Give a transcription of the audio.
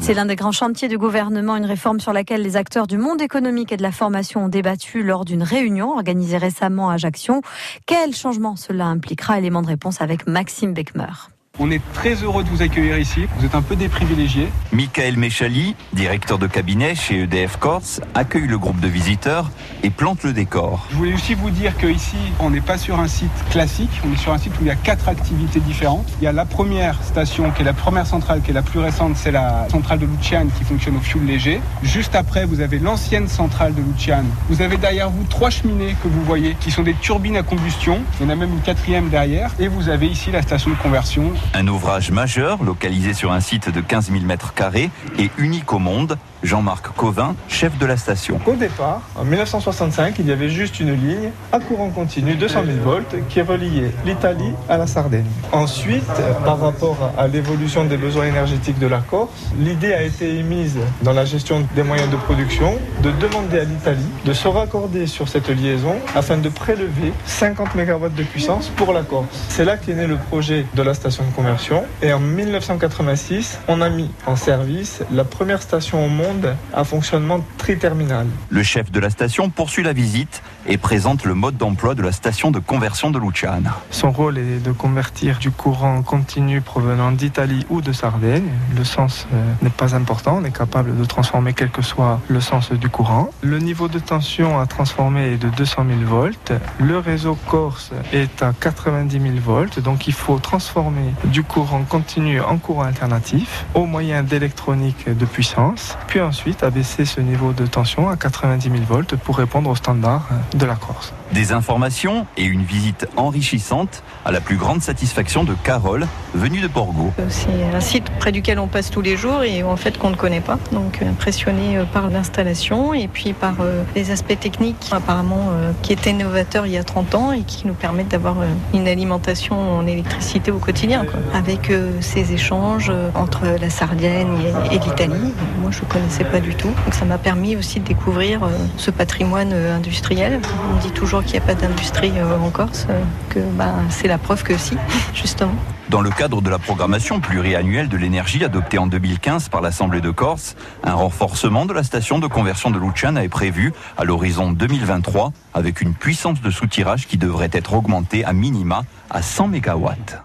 C'est l'un des grands chantiers du gouvernement, une réforme sur laquelle les acteurs du monde économique et de la formation ont débattu lors d'une réunion organisée récemment à Ajaccio. Quel changement cela impliquera? Élément de réponse avec Maxime Beckmer. On est très heureux de vous accueillir ici. Vous êtes un peu des privilégiés. Michael Méchali, directeur de cabinet chez EDF Corse, accueille le groupe de visiteurs et plante le décor. Je voulais aussi vous dire qu'ici, on n'est pas sur un site classique. On est sur un site où il y a quatre activités différentes. Il y a la première station, qui est la première centrale, qui est la plus récente, c'est la centrale de Luciane qui fonctionne au fioul léger. Juste après, vous avez l'ancienne centrale de Luciane. Vous avez derrière vous trois cheminées que vous voyez, qui sont des turbines à combustion. Il y en a même une quatrième derrière. Et vous avez ici la station de conversion un ouvrage majeur localisé sur un site de 15 000 mètres carrés et unique au monde. Jean-Marc Covin, chef de la station. Au départ, en 1965, il y avait juste une ligne à courant continu 200 000 volts qui reliait l'Italie à la Sardaigne. Ensuite, par rapport à l'évolution des besoins énergétiques de la Corse, l'idée a été émise dans la gestion des moyens de production de demander à l'Italie de se raccorder sur cette liaison afin de prélever 50 MW de puissance pour la Corse. C'est là qu'est né le projet de la station de conversion et en 1986, on a mis en service la première station au monde à fonctionnement tri-terminal. Le chef de la station poursuit la visite et présente le mode d'emploi de la station de conversion de Luciana. Son rôle est de convertir du courant continu provenant d'Italie ou de Sardaigne. Le sens euh, n'est pas important, on est capable de transformer quel que soit le sens du courant. Le niveau de tension à transformer est de 200 000 volts. Le réseau Corse est à 90 000 volts, donc il faut transformer du courant continu en courant alternatif au moyen d'électronique de puissance, puis ensuite abaisser ce niveau de tension à 90 000 volts pour répondre aux standards de la Corse. Des informations et une visite enrichissante à la plus grande satisfaction de Carole, venue de Borgo. C'est un site près duquel on passe tous les jours et en fait qu'on ne connaît pas. Donc impressionné euh, par l'installation et puis par euh, les aspects techniques apparemment euh, qui étaient novateurs il y a 30 ans et qui nous permettent d'avoir une alimentation en électricité au quotidien. Avec ces échanges entre la Sardaigne et l'Italie, moi je ne connaissais pas du tout. Donc ça m'a permis aussi de découvrir ce patrimoine industriel. On dit toujours qu'il n'y a pas d'industrie euh, en Corse, euh, que bah, c'est la preuve que si, justement. Dans le cadre de la programmation pluriannuelle de l'énergie adoptée en 2015 par l'Assemblée de Corse, un renforcement de la station de conversion de Luciana est prévu à l'horizon 2023 avec une puissance de soutirage qui devrait être augmentée à minima à 100 MW.